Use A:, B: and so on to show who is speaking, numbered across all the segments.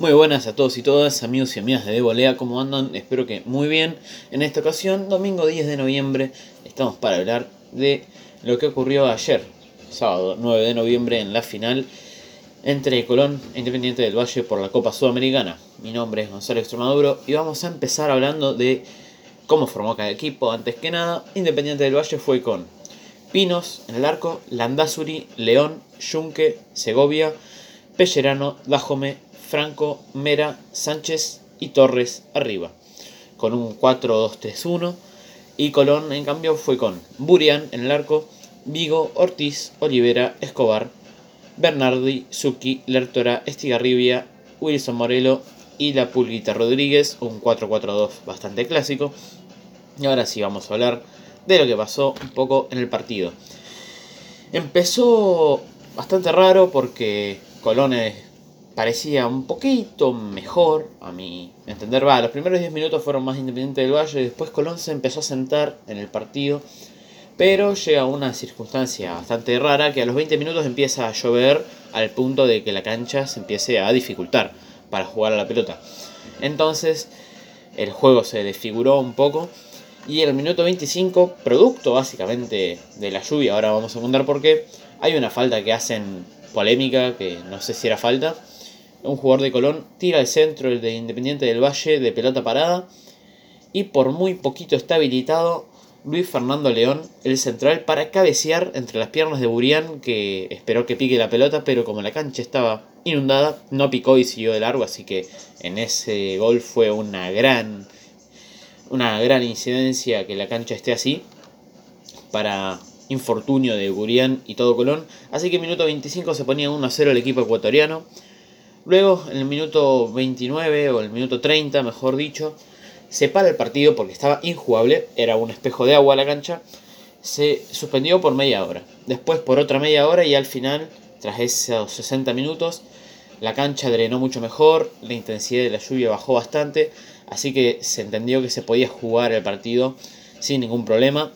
A: Muy buenas a todos y todas, amigos y amigas de Devolea, ¿cómo andan? Espero que muy bien. En esta ocasión, domingo 10 de noviembre, estamos para hablar de lo que ocurrió ayer, sábado 9 de noviembre, en la final entre Colón e Independiente del Valle por la Copa Sudamericana. Mi nombre es Gonzalo Extremaduro y vamos a empezar hablando de cómo formó cada equipo. Antes que nada, Independiente del Valle fue con Pinos en el arco, Landazuri, León, Yunque, Segovia, Pellerano, Dajome, Franco, Mera, Sánchez y Torres arriba, con un 4-2-3-1. Y Colón, en cambio, fue con Burian en el arco, Vigo, Ortiz, Olivera, Escobar, Bernardi, Zucchi, Lertora, Estigarribia, Wilson Morelo y la Pulguita Rodríguez, un 4-4-2 bastante clásico. Y ahora sí vamos a hablar de lo que pasó un poco en el partido. Empezó bastante raro porque Colón parecía un poquito mejor, a mi entender. Va, los primeros 10 minutos fueron más independientes del Valle, después Colón se empezó a sentar en el partido, pero llega una circunstancia bastante rara que a los 20 minutos empieza a llover al punto de que la cancha se empiece a dificultar para jugar a la pelota. Entonces el juego se desfiguró un poco y en el minuto 25, producto básicamente de la lluvia, ahora vamos a contar por qué, hay una falta que hacen polémica, que no sé si era falta. Un jugador de Colón tira al centro, el de Independiente del Valle, de pelota parada. Y por muy poquito está habilitado Luis Fernando León, el central, para cabecear entre las piernas de Burián, que esperó que pique la pelota, pero como la cancha estaba inundada, no picó y siguió de largo. Así que en ese gol fue una gran, una gran incidencia que la cancha esté así. Para infortunio de Gurián y todo Colón. Así que minuto 25 se ponía 1 a 0 el equipo ecuatoriano. Luego, en el minuto 29 o el minuto 30, mejor dicho, se para el partido porque estaba injugable, era un espejo de agua la cancha. Se suspendió por media hora. Después por otra media hora y al final, tras esos 60 minutos, la cancha drenó mucho mejor, la intensidad de la lluvia bajó bastante, así que se entendió que se podía jugar el partido sin ningún problema.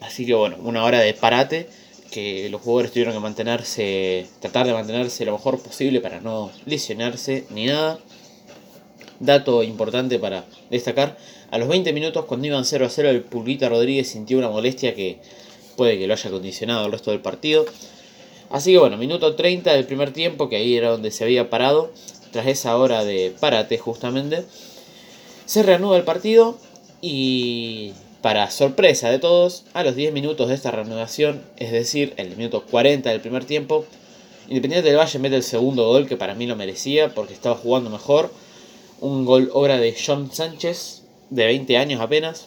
A: Así que bueno, una hora de parate que los jugadores tuvieron que mantenerse, tratar de mantenerse lo mejor posible para no lesionarse ni nada. Dato importante para destacar, a los 20 minutos cuando iban 0 a 0 el Pulguita Rodríguez sintió una molestia que puede que lo haya condicionado el resto del partido. Así que bueno, minuto 30 del primer tiempo, que ahí era donde se había parado, tras esa hora de parate justamente, se reanuda el partido y para sorpresa de todos, a los 10 minutos de esta reanudación, es decir, el minuto 40 del primer tiempo, Independiente del Valle mete el segundo gol que para mí lo merecía porque estaba jugando mejor. Un gol obra de John Sánchez, de 20 años apenas,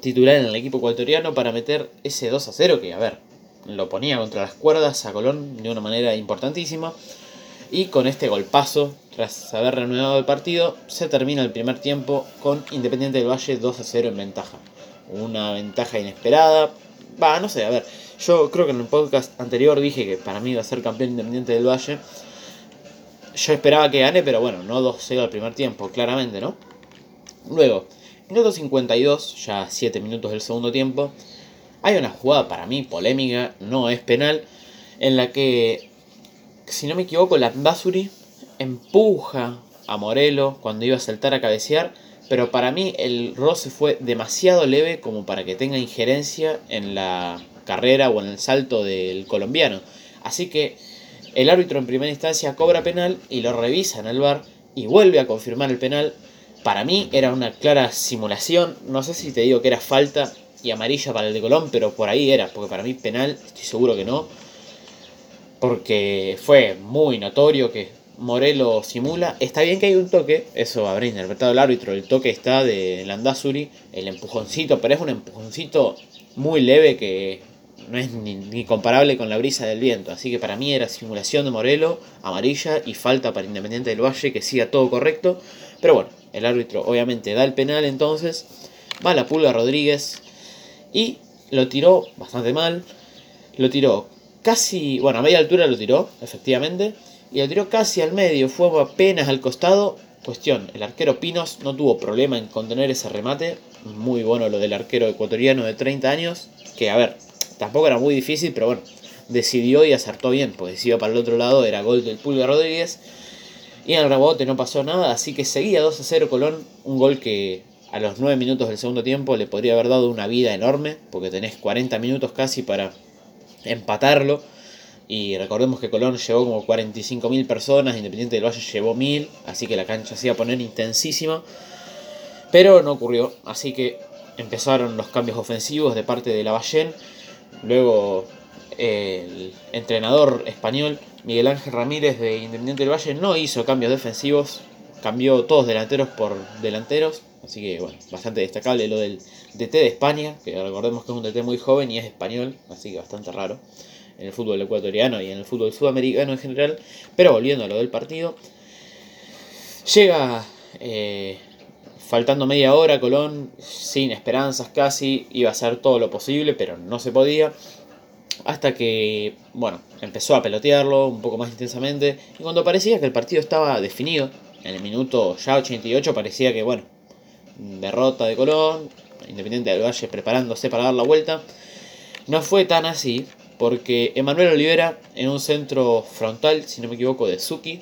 A: titular en el equipo ecuatoriano para meter ese 2 a 0 que, a ver, lo ponía contra las cuerdas a Colón de una manera importantísima. Y con este golpazo, tras haber reanudado el partido, se termina el primer tiempo con Independiente del Valle 2 a 0 en ventaja. Una ventaja inesperada. Va, no sé, a ver. Yo creo que en el podcast anterior dije que para mí iba a ser campeón Independiente del Valle. Yo esperaba que gane, pero bueno, no 2-0 al primer tiempo, claramente, ¿no? Luego, minuto 52, ya 7 minutos del segundo tiempo. Hay una jugada para mí polémica, no es penal, en la que si no me equivoco, la Basuri empuja a Morelo cuando iba a saltar a cabecear, pero para mí el roce fue demasiado leve como para que tenga injerencia en la carrera o en el salto del colombiano. Así que el árbitro en primera instancia cobra penal y lo revisa en el bar y vuelve a confirmar el penal. Para mí era una clara simulación, no sé si te digo que era falta y amarilla para el de Colón, pero por ahí era, porque para mí penal, estoy seguro que no porque fue muy notorio que Morelo simula. Está bien que hay un toque, eso habrá interpretado el árbitro, el toque está de Landazuri, el empujoncito, pero es un empujoncito muy leve que no es ni, comparable con la brisa del viento. Así que para mí era simulación de Morelo, amarilla y falta para Independiente del Valle que siga todo correcto. Pero bueno, el árbitro obviamente da el penal entonces, va la pulga Rodríguez y lo tiró bastante mal. Lo tiró casi, bueno, a media altura lo tiró, efectivamente, y lo tiró casi al medio, fue apenas al costado. Cuestión, el arquero Pinos no tuvo problema en contener ese remate, muy bueno lo del arquero ecuatoriano de 30 años, que a ver, tampoco era muy difícil, pero bueno, decidió y acertó bien, si iba para el otro lado era gol del Pulga Rodríguez. Y en el rebote no pasó nada, así que seguía 2 a 0 Colón, un gol que a los 9 minutos del segundo tiempo le podría haber dado una vida enorme, porque tenés 40 minutos casi para empatarlo. Y recordemos que Colón llevó como 45.000 personas, Independiente del Valle llevó 1.000, así que la cancha se iba a poner intensísima. Pero no ocurrió, así que empezaron los cambios ofensivos de parte de Lavallén. Luego el entrenador español Miguel Ángel Ramírez de Independiente del Valle no hizo cambios defensivos, cambió todos delanteros por delanteros, así que bueno, bastante destacable lo del DT de España, que recordemos que es un DT muy joven y es español, así que bastante raro en el fútbol ecuatoriano y en el fútbol sudamericano en general, pero volviendo a lo del partido, llega eh, faltando media hora Colón, sin esperanzas casi, iba a hacer todo lo posible, pero no se podía. Hasta que, bueno, empezó a pelotearlo un poco más intensamente. Y cuando parecía que el partido estaba definido, en el minuto ya 88 parecía que, bueno, derrota de Colón, Independiente del Valle preparándose para dar la vuelta. No fue tan así, porque Emanuel Olivera, en un centro frontal, si no me equivoco, de Suki,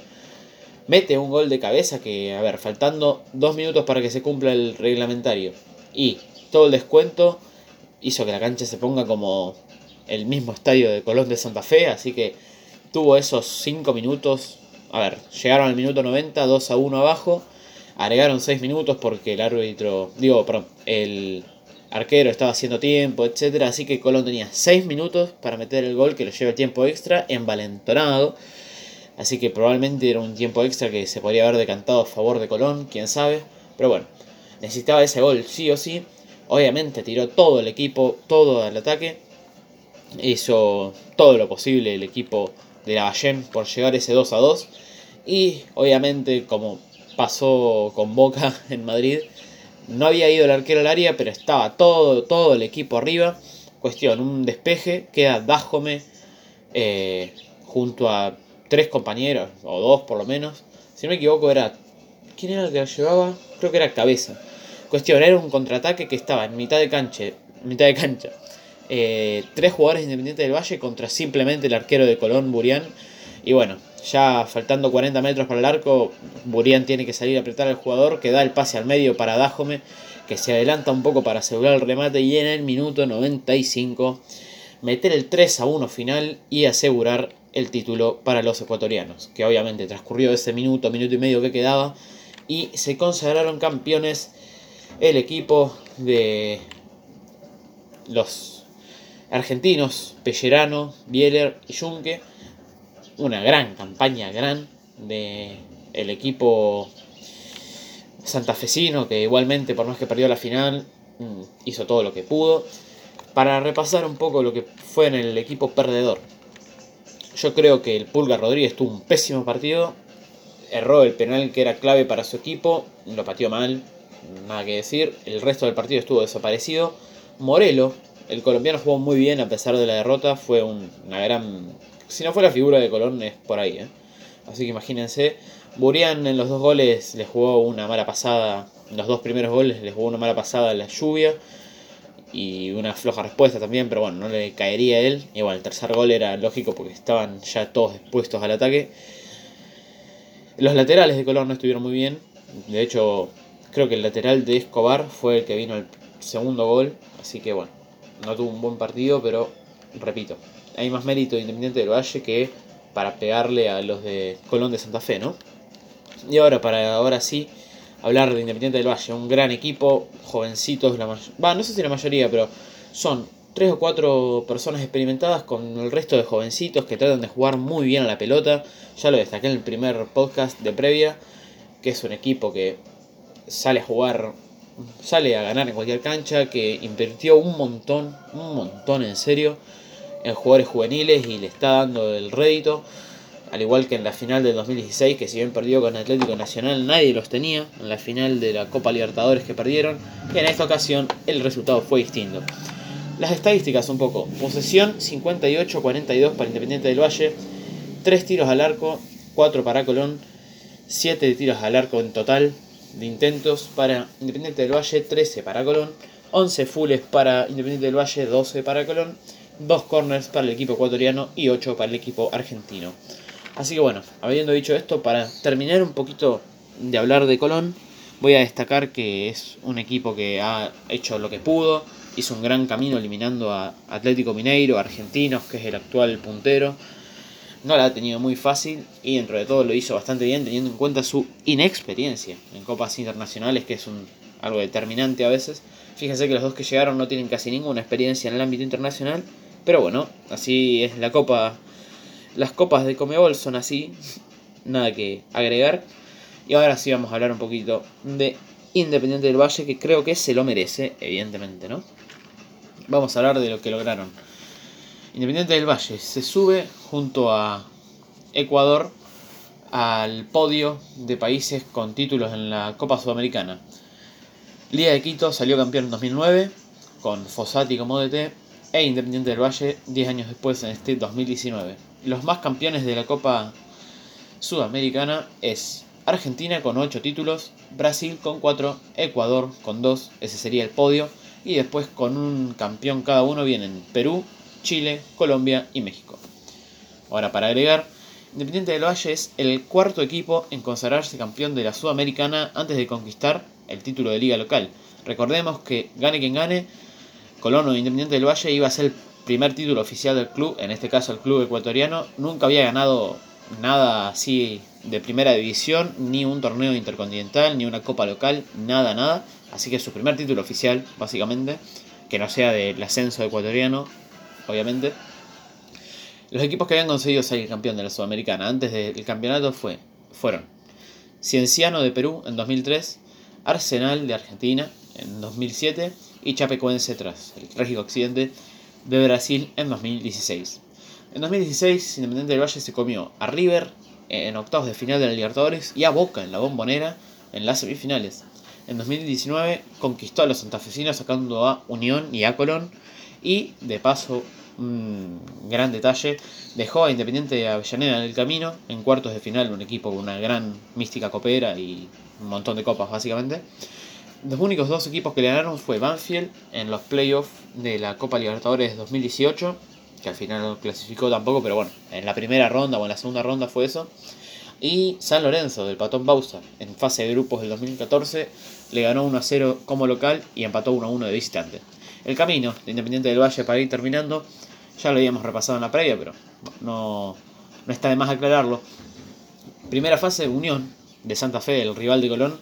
A: mete un gol de cabeza que, a ver, faltando dos minutos para que se cumpla el reglamentario. Y todo el descuento hizo que la cancha se ponga como el mismo estadio de Colón de Santa Fe, así que tuvo esos 5 minutos, a ver, llegaron al minuto 90, 2 a 1 abajo, agregaron 6 minutos porque el árbitro, digo, perdón, el arquero estaba haciendo tiempo, etcétera, así que Colón tenía 6 minutos para meter el gol que lo lleva el tiempo extra, envalentonado. Así que probablemente era un tiempo extra que se podría haber decantado a favor de Colón, quién sabe. Pero bueno, necesitaba ese gol sí o sí. Obviamente tiró todo el equipo, todo el ataque hizo todo lo posible el equipo de la Ballén por llegar ese 2 a 2. Y obviamente, como pasó con Boca en Madrid, no había ido el arquero al área, pero estaba todo, todo el equipo arriba. Cuestión, un despeje, queda Dajome eh, junto a tres compañeros, o dos por lo menos. Si no me equivoco, era. ¿Quién era el que la llevaba? Creo que era Cabeza. Cuestión, era un contraataque que estaba en mitad de cancha. Mitad de cancha eh, tres jugadores independientes del Valle contra simplemente el arquero de Colón, Burián. Y bueno, ya faltando 40 metros para el arco, Burián tiene que salir a apretar al jugador que da el pase al medio para Dajome, que se adelanta un poco para asegurar el remate y en el minuto 95 meter el 3 a 1 final y asegurar el título para los ecuatorianos, que obviamente transcurrió ese minuto, minuto y medio que quedaba y se consagraron campeones el equipo de los argentinos, Pellerano, Bieler y Junque. Una gran campaña, gran de el equipo santafesino, que igualmente, por más que perdió la final, mm, hizo todo lo que pudo. Para repasar un poco lo que fue en el equipo perdedor. Yo creo que el Pulga Rodríguez tuvo un pésimo partido. Erró el penal que era clave para su equipo. Lo pateó mal. Nada que decir. El resto del partido estuvo desaparecido. Morelo el colombiano jugó muy bien a pesar de la derrota. Fue una gran. Si no fue la figura de Colón, es por ahí. ¿eh? Así que imagínense. Burián en los dos goles le jugó una mala pasada. En los dos primeros goles le jugó una mala pasada la lluvia. Y una floja respuesta también, pero bueno, no le caería a él. Y bueno, el tercer gol era lógico porque estaban ya todos expuestos al ataque. Los laterales de Colón no estuvieron muy bien. De hecho, creo que el lateral de Escobar fue el que vino al segundo gol. Así que bueno, no tuvo un buen partido, pero repito, hay más mérito de Independiente del Valle que para pegarle a los de Colón de Santa Fe, ¿no? Y ahora, para ahora sí, hablar de Independiente del Valle, un gran equipo, jovencitos, la va, no sé si la mayoría, pero son tres o cuatro personas experimentadas con el resto de jovencitos que tratan de jugar muy bien a la pelota. Ya lo destaqué en el primer podcast de previa, que es un equipo que sale a jugar sale a ganar en cualquier cancha, que invirtió un montón, un montón en serio, en jugadores juveniles y le está dando el rédito. Al igual que en la final del 2016, que si bien perdió con Atlético Nacional, nadie los tenía. En la final de la Copa Libertadores que perdieron. Y en esta ocasión el resultado fue distinto. Las estadísticas un poco. Posesión 58-42 para Independiente del Valle. 3 tiros al arco, 4 para Colón. 7 tiros al arco en total de intentos para Independiente del Valle, 13 para Colón, 11 fulls para Independiente del Valle, 12 para Colón, 2 corners para el equipo ecuatoriano y 8 para el equipo argentino. Así que bueno, habiendo dicho esto, para terminar un poquito de hablar de Colón, voy a destacar que es un equipo que ha hecho lo que pudo, hizo un gran camino eliminando a Atlético Mineiro, Argentinos, que es el actual puntero. No la ha tenido muy fácil y dentro de todo lo hizo bastante bien teniendo en cuenta su inexperiencia en copas internacionales, que es un, algo determinante a veces. Fíjense que los dos que llegaron no tienen casi ninguna experiencia en el ámbito internacional, pero bueno, así es la copa las copas de Comebol son así, nada que agregar. Y ahora sí vamos a hablar un poquito de Independiente del Valle, que creo que se lo merece, evidentemente, ¿no? Vamos a hablar de lo que lograron. Independiente del Valle se sube junto a Ecuador al podio de países con títulos en la Copa Sudamericana. Liga de Quito salió campeón en 2009 con Fossati como DT e Independiente del Valle 10 años después en este 2019 los más campeones de la Copa Sudamericana es Argentina con 8 títulos, Brasil con 4, Ecuador con 2, ese sería el podio, y después con un campeón cada uno vienen Perú, Chile, Colombia y México. Ahora para agregar, Independiente del Valle es el cuarto equipo en consagrarse campeón de la Sudamericana antes de conquistar el título de liga local. Recordemos que gane quien gane, Colón o Independiente del Valle iba a ser el primer título oficial del club, en este caso el club ecuatoriano, nunca había ganado nada así de primera división, ni un torneo intercontinental, ni una copa local, nada, nada. Así que su primer título oficial, básicamente, que no sea del ascenso ecuatoriano, obviamente. Los equipos que habían conseguido salir campeón de la Sudamericana antes del campeonato fue, fueron Cienciano de Perú en 2003, Arsenal de Argentina en 2007 y Chapecoense tras el trágico accidente de Brasil en 2016. En 2016, Independiente del Valle se comió a River en octavos de final de la Libertadores y a Boca en la Bombonera en las semifinales. En 2019 conquistó a los santafesinos sacando a Unión y a Colón y de paso, un gran detalle, dejó a Independiente de Avellaneda en el camino en cuartos de final, un equipo con una gran mística copera y un montón de copas básicamente. Los únicos dos equipos que le ganaron fue Banfield en los playoffs de la Copa Libertadores 2018, que al final no clasificó tampoco, pero bueno, en la primera ronda o en la segunda ronda fue eso. Y San Lorenzo del Patón Bausa en fase de grupos del 2014 le ganó 1 a 0 como local y empató 1 a 1 de visitante. El camino de Independiente del Valle para ir terminando ya lo habíamos repasado en la previa, pero no, no está de más aclararlo. Primera fase, Unión de Santa Fe, el rival de Colón,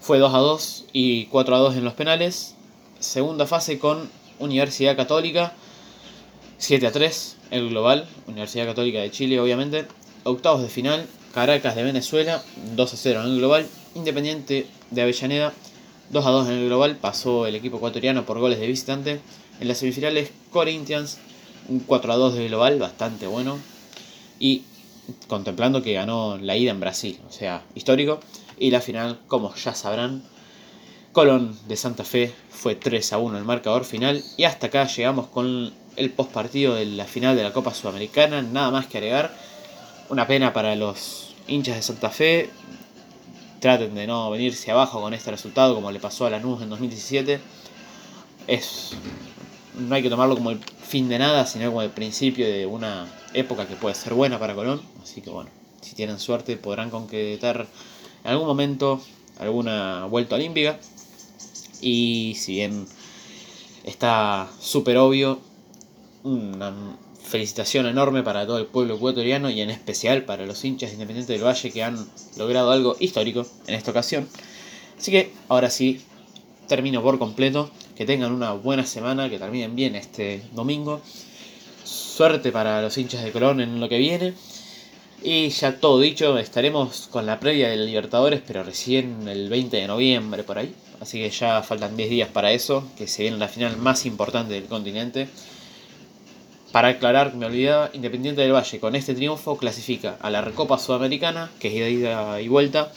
A: fue 2 a 2 y 4 a 2 en los penales. Segunda fase con Universidad Católica, 7 a 3 el global, Universidad Católica de Chile obviamente. Octavos de final, Caracas de Venezuela, 2 a 0 en el global. Independiente de Avellaneda, 2 a 2 en el global, pasó el equipo ecuatoriano por goles de visitante. En las semifinales, Corinthians, un 4 a 2 de global, bastante bueno. Y contemplando que ganó la ida en Brasil, o sea, histórico. Y la final, como ya sabrán, Colón de Santa Fe fue 3 a 1 el marcador final. Y hasta acá llegamos con el postpartido de la final de la Copa Sudamericana. Nada más que agregar. Una pena para los hinchas de Santa Fe. Traten de no venirse abajo con este resultado como le pasó a Lanús en 2017. Es, no hay que tomarlo como el fin de nada, sino como el principio de una época que puede ser buena para Colón. Así que bueno, si tienen suerte podrán concretar en algún momento alguna vuelta olímpica. Y si bien está súper obvio, una felicitación enorme para todo el pueblo ecuatoriano y en especial para los hinchas independientes del Valle que han logrado algo histórico en esta ocasión. Así que ahora sí, termino por completo. Que tengan una buena semana, que terminen bien este domingo. Suerte para los hinchas de Colón en lo que viene. Y ya todo dicho, estaremos con la previa del Libertadores, pero recién el 20 de noviembre por ahí. Así que ya faltan 10 días para eso, que se viene la final más importante del continente. Para aclarar, me olvidaba, Independiente del Valle con este triunfo clasifica a la Recopa Sudamericana, que es ida y vuelta.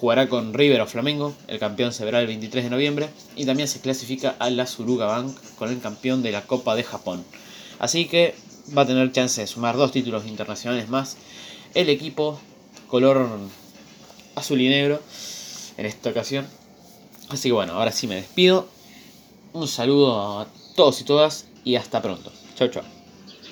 A: Jugará con River o Flamengo, el campeón se verá el 23 de noviembre. Y también se clasifica a la Suruga Bank con el campeón de la Copa de Japón. Así que va a tener chance de sumar dos títulos internacionales más el equipo color azul y negro en esta ocasión. Así que bueno, ahora sí me despido. Un saludo a todos y todas y hasta pronto. Chao, chao.